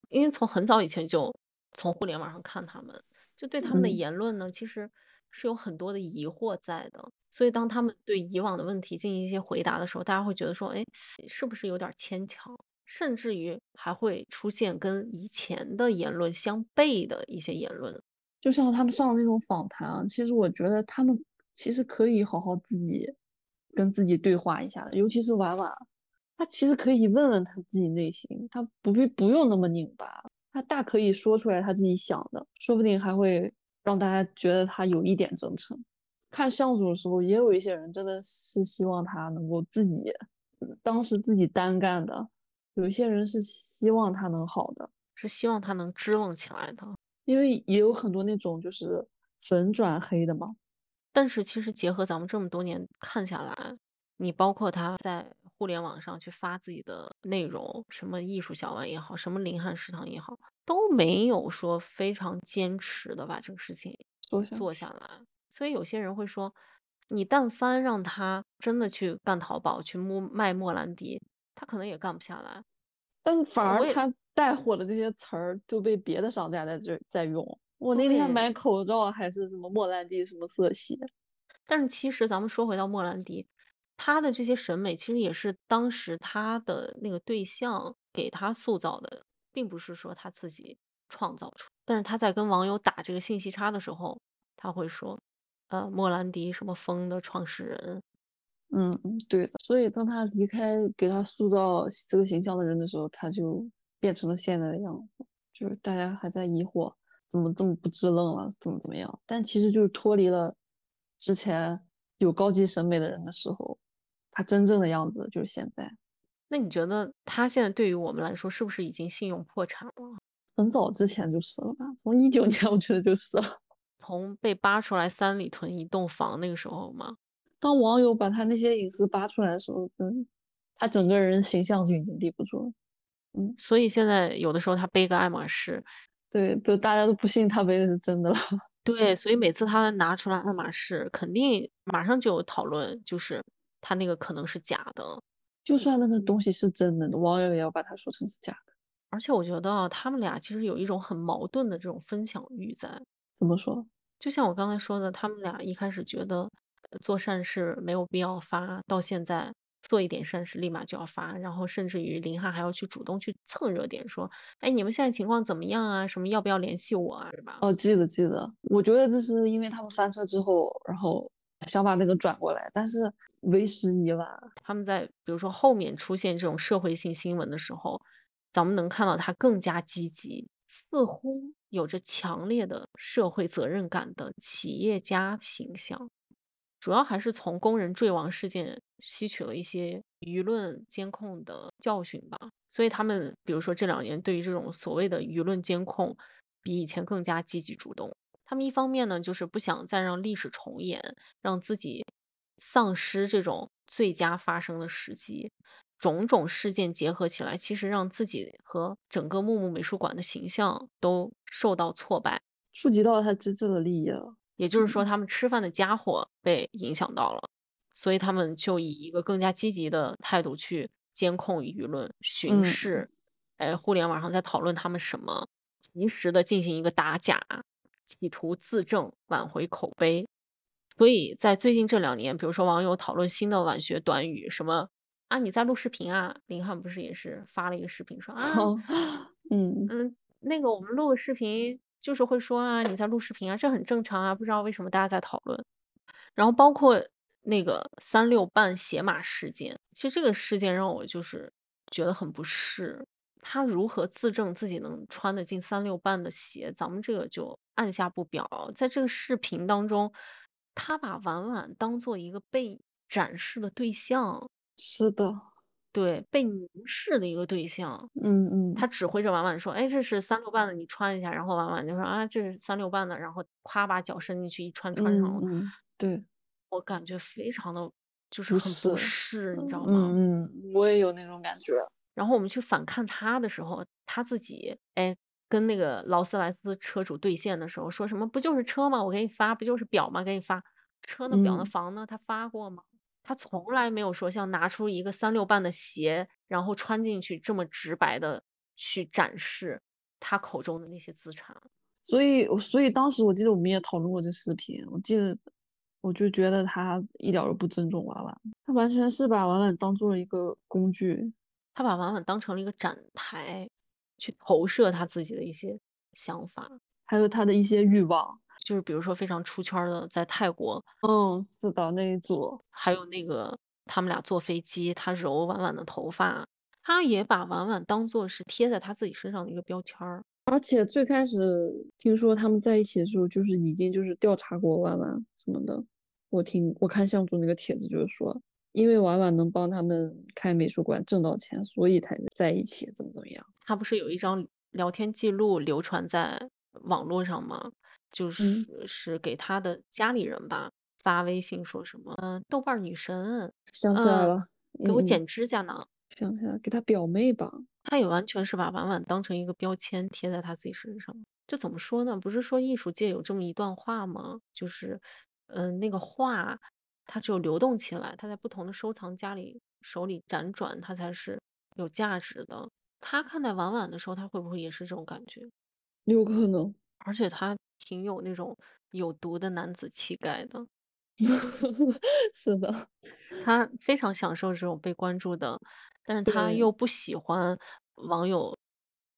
因为从很早以前就从互联网上看他们。就对他们的言论呢，其实是有很多的疑惑在的。所以当他们对以往的问题进行一些回答的时候，大家会觉得说，哎，是不是有点牵强？甚至于还会出现跟以前的言论相悖的一些言论。就像他们上的那种访谈啊，其实我觉得他们其实可以好好自己跟自己对话一下的。尤其是婉婉，他其实可以问问他自己内心，他不必不用那么拧巴。他大可以说出来他自己想的，说不定还会让大家觉得他有一点真诚。看相处的时候，也有一些人真的是希望他能够自己，当时自己单干的，有一些人是希望他能好的，是希望他能支棱起来的。因为也有很多那种就是粉转黑的嘛。但是其实结合咱们这么多年看下来，你包括他在互联网上去发自己的内容，什么艺术小玩也好，什么林汉食堂也好，都没有说非常坚持的把这个事情做下来。所以有些人会说，你但凡让他真的去干淘宝，去摸卖莫兰迪，他可能也干不下来。但是反而他带火的这些词儿就被别的商家在这在用。我那天买口罩还是什么莫兰迪什么色系，但是其实咱们说回到莫兰迪，他的这些审美其实也是当时他的那个对象给他塑造的，并不是说他自己创造出。但是他在跟网友打这个信息差的时候，他会说，呃，莫兰迪什么风的创始人，嗯，对的。所以当他离开给他塑造这个形象的人的时候，他就变成了现在的样子，就是大家还在疑惑。怎么这么不支棱了？怎么怎么样？但其实就是脱离了之前有高级审美的人的时候，他真正的样子就是现在。那你觉得他现在对于我们来说，是不是已经信用破产了？很早之前就是了吧？从一九年我觉得就是了。从被扒出来三里屯一栋房那个时候吗？当网友把他那些隐私扒出来的时候，嗯，他整个人形象就已经立不住了。嗯，所以现在有的时候他背个爱马仕。对，都大家都不信他背的是真的了。对，所以每次他拿出来爱马仕，肯定马上就有讨论，就是他那个可能是假的。就算那个东西是真的，网友也要把它说成是假的。而且我觉得他们俩其实有一种很矛盾的这种分享欲在。怎么说？就像我刚才说的，他们俩一开始觉得做善事没有必要发，到现在。做一点善事，立马就要发，然后甚至于林汉还要去主动去蹭热点，说：“哎，你们现在情况怎么样啊？什么要不要联系我啊？是吧？”哦，记得记得。我觉得这是因为他们翻车之后，然后想把那个转过来，但是为时已晚。他们在比如说后面出现这种社会性新闻的时候，咱们能看到他更加积极，似乎有着强烈的社会责任感的企业家形象。主要还是从工人坠亡事件吸取了一些舆论监控的教训吧，所以他们比如说这两年对于这种所谓的舆论监控，比以前更加积极主动。他们一方面呢，就是不想再让历史重演，让自己丧失这种最佳发生的时机。种种事件结合起来，其实让自己和整个木木美术馆的形象都受到挫败，触及到他真正的利益了。也就是说，他们吃饭的家伙被影响到了，所以他们就以一个更加积极的态度去监控舆论、巡视。哎，互联网上在讨论他们什么，及时的进行一个打假，企图自证、挽回口碑。所以在最近这两年，比如说网友讨论新的晚学短语，什么啊，你在录视频啊？林汉不是也是发了一个视频说啊，嗯嗯，那个我们录个视频。就是会说啊，你在录视频啊，这很正常啊，不知道为什么大家在讨论。然后包括那个三六半鞋码事件，其实这个事件让我就是觉得很不适。他如何自证自己能穿得进三六半的鞋？咱们这个就按下不表。在这个视频当中，他把婉婉当做一个被展示的对象。是的。对，被凝视的一个对象，嗯嗯，他指挥着婉婉说：“哎，这是三六半的，你穿一下。”然后婉婉就说：“啊，这是三六半的。”然后夸把脚伸进去一穿，穿上了。嗯，对，我感觉非常的就是很不适，你知道吗？嗯嗯，我也有那种感觉。然后我们去反看他的时候，他自己哎，跟那个劳斯莱斯车主对线的时候，说什么不就是车吗？我给你发，不就是表吗？给你发车呢，表呢，房呢？他发过吗？他从来没有说像拿出一个三六半的鞋，然后穿进去这么直白的去展示他口中的那些资产。所以，所以当时我记得我们也讨论过这视频。我记得，我就觉得他一点都不尊重婉婉，他完全是把婉婉当做了一个工具，他把婉婉当成了一个展台，去投射他自己的一些想法，还有他的一些欲望。就是比如说非常出圈的，在泰国，嗯，是的那一组，还有那个他们俩坐飞机，他揉婉婉的头发，他也把婉婉当做是贴在他自己身上的一个标签儿。而且最开始听说他们在一起的时候，就是已经就是调查过婉婉什么的，我听我看向总那个帖子就是说，因为婉婉能帮他们开美术馆挣到钱，所以才在一起，怎么怎么样。他不是有一张聊天记录流传在网络上吗？就是是给他的家里人吧发微信说什么，嗯，豆瓣女神，想起来了，给我嗯剪指甲呢。想起来，给他表妹吧。他也完全是把婉婉当成一个标签贴在他自己身上。就怎么说呢？不是说艺术界有这么一段话吗？就是，嗯、那个画它只有流动起来，它在不同的收藏家里手里辗转，它才是有价值的。他看待婉婉的时候，他会不会也是这种感觉？有可能，而且他挺有那种有毒的男子气概的，是的，他非常享受这种被关注的，但是他又不喜欢网友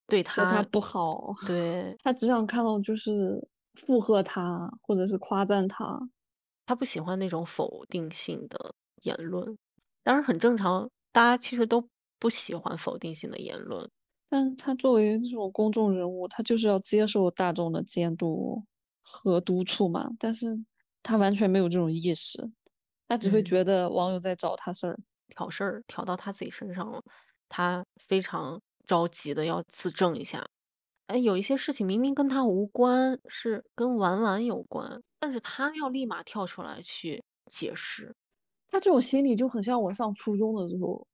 对他说他不好，对 他只想看到就是附和他，或者是夸赞他。他不喜欢那种否定性的言论，当然很正常，大家其实都不喜欢否定性的言论。但他作为这种公众人物，他就是要接受大众的监督和督促嘛。但是他完全没有这种意识，他只会嗯觉得网友在找他事儿。挑事儿挑到他自己身上了，他非常着急的要自证一下。哎，有一些事情明明跟他无关，是跟婉婉有关，但是他要立马跳出来去解释。他这种心理就很像我上初中的时候，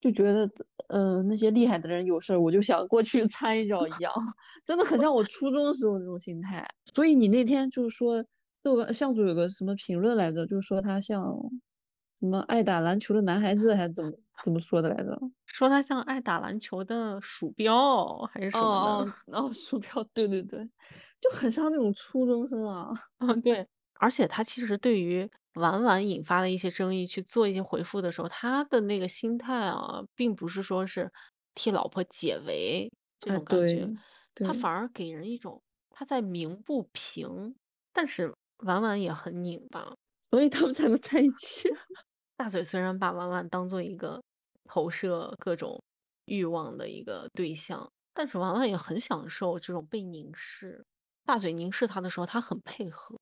就觉得呃那些厉害的人有事儿，我就想过去掺一脚一样，真的很像我初中时候那种心态。所以你那天就是说豆瓣向主有个什么评论来着，就是说他像什么爱打篮球的男孩子，还是怎么怎么说的来着？说他像爱打篮球的鼠标还是什么哦的，哦，哦，鼠标，对对对，就很像那种初中生啊。嗯，对。而且他其实对于婉婉引发的一些争议去做一些回复的时候，他的那个心态啊，并不是说是替老婆解围这哎，种感觉，他反而给人一种他在鸣不平，但是婉婉也很拧巴。所以他们才能在一起。大嘴虽然把婉婉当做一个投射各种欲望的一个对象，但是婉婉也很享受这种被凝视。大嘴凝视他的时候，他很配合，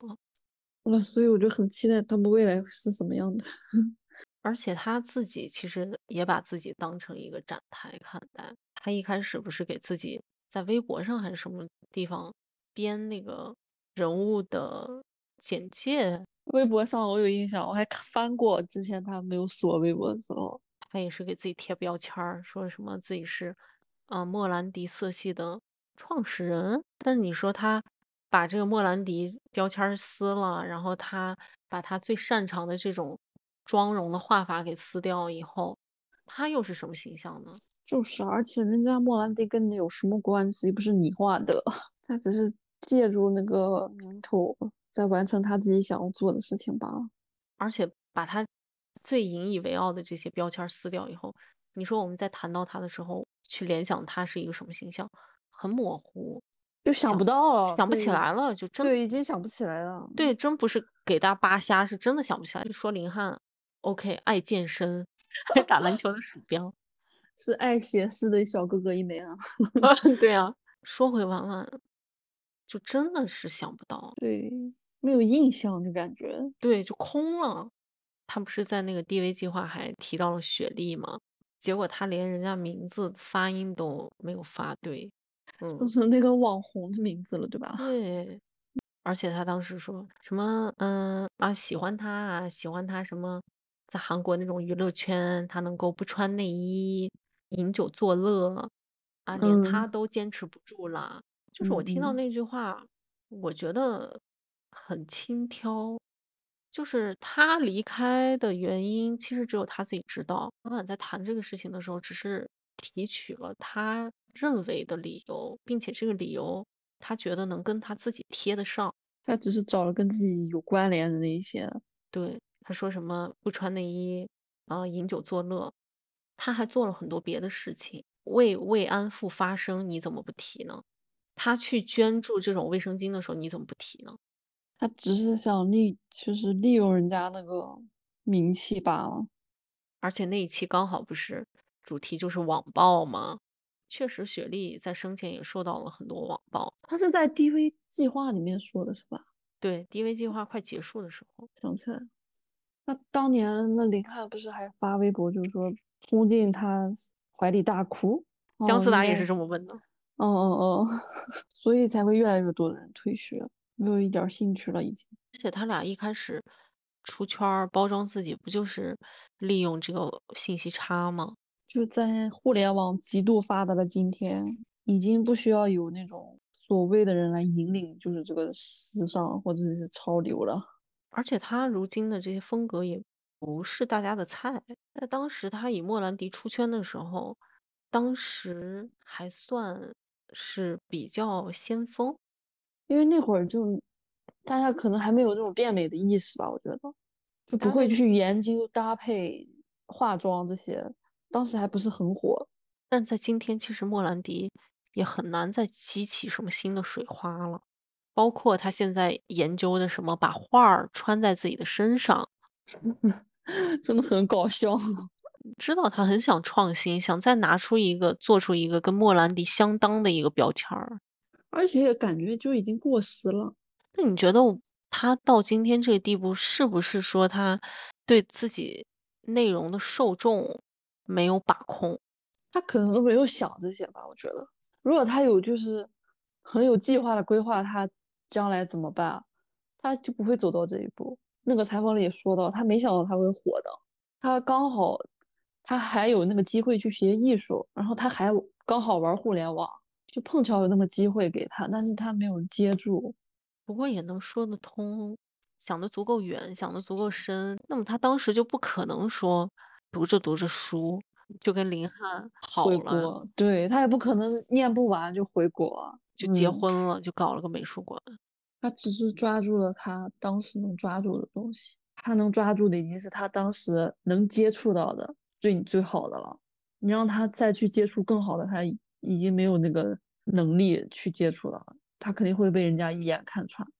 那所以我就很期待他们未来是什么样的。而且他自己其实也把自己当成一个展台看待。他一开始不是给自己在微博上还是什么地方编那个人物的简介，微博上我有印象，我还翻过之前他没有锁微博的时候，他也是给自己贴标签儿，说什么自己是，呃，莫兰迪色系的创始人。但是你说他把这个莫兰迪标签儿撕了，然后他把他最擅长的这种妆容的画法给撕掉以后，他又是什么形象呢？就是，而且人家莫兰迪跟你有什么关系？又不是你画的，他只是借助那个名头在完成他自己想要做的事情罢了。而且把他最引以为傲的这些标签撕掉以后，你说我们在谈到他的时候，去联想他是一个什么形象，很模糊，就想不到了，想不起来了，就真对，已经想不起来了。对，真不是给大家扒瞎，是真的想不起来。就说林汉，OK，爱健身，爱 打篮球的鼠标，是爱写诗的小哥哥一枚啊。对啊。说回婉婉，就真的是想不到，对，没有印象的感觉。对，就空了。他不是在那个 DV 计划还提到了雪莉吗？结果他连人家名字发音都没有发对，嗯就，是那个网红的名字了，对吧？对。而且他当时说什么，嗯啊，喜欢他啊，喜欢他什么，在韩国那种娱乐圈，他能够不穿内衣饮酒作乐啊，连他嗯都坚持不住啦。就是我听到那句话，我觉得很轻佻。就是他离开的原因，其实只有他自己知道。老板在谈这个事情的时候，只是提取了他认为的理由，并且这个理由他觉得能跟他自己贴得上。他只是找了跟自己有关联的那一些。对，他说什么不穿内衣啊、饮酒作乐，他还做了很多别的事情，为慰安妇发声，你怎么不提呢？他去捐助这种卫生巾的时候，你怎么不提呢？他只是想利，就是利用人家那个名气罢了。而且那一期刚好不是主题就是网暴吗？确实，雪莉在生前也受到了很多网暴。他是在 DV 计划里面说的是吧？对，DV 计划快结束的时候，想起来，那当年那林汉不是还发微博，就是说冲进他怀里大哭。姜思达也是这么问的。嗯嗯嗯，所以才会越来越多的人退学，没有一点儿兴趣了已经。而且他俩一开始出圈儿包装自己，不就是利用这个信息差吗？就在互联网极度发达的今天，已经不需要有那种所谓的人来引领，就是这个时尚或者是潮流了。而且他如今的这些风格也不是大家的菜。在当时他以莫兰迪出圈的时候，当时还算是比较先锋。因为那会儿就大家可能还没有那种变美的意识吧，我觉得就不会去研究搭配、化妆这些，当时还不是很火。但在今天，其实莫兰迪也很难再激起什么新的水花了。包括他现在研究的什么，把画儿穿在自己的身上，真的很搞笑。知道他很想创新，想再拿出一个，做出一个跟莫兰迪相当的一个标签儿。而且感觉就已经过时了。那你觉得他到今天这个地步，是不是说他对自己内容的受众没有把控？他可能都没有想这些吧，我觉得。如果他有就是很有计划的规划，他将来怎么办，他就不会走到这一步。那个采访里也说到，他没想到他会火的，他刚好他还有那个机会去学艺术，然后他还刚好玩互联网，就碰巧有那么机会给他，但是他没有接住。不过也能说得通，想得足够远，想得足够深，那么他当时就不可能说读着读着书就跟林汉好了，对，他也不可能念不完就回国，就结嗯婚了，就搞了个美术馆。他只是抓住了他当时能抓住的东西，他能抓住的已经是他当时能接触到的最最好的了。你让他再去接触更好的，他已已经没有那个能力去接触了，他肯定会被人家一眼看穿。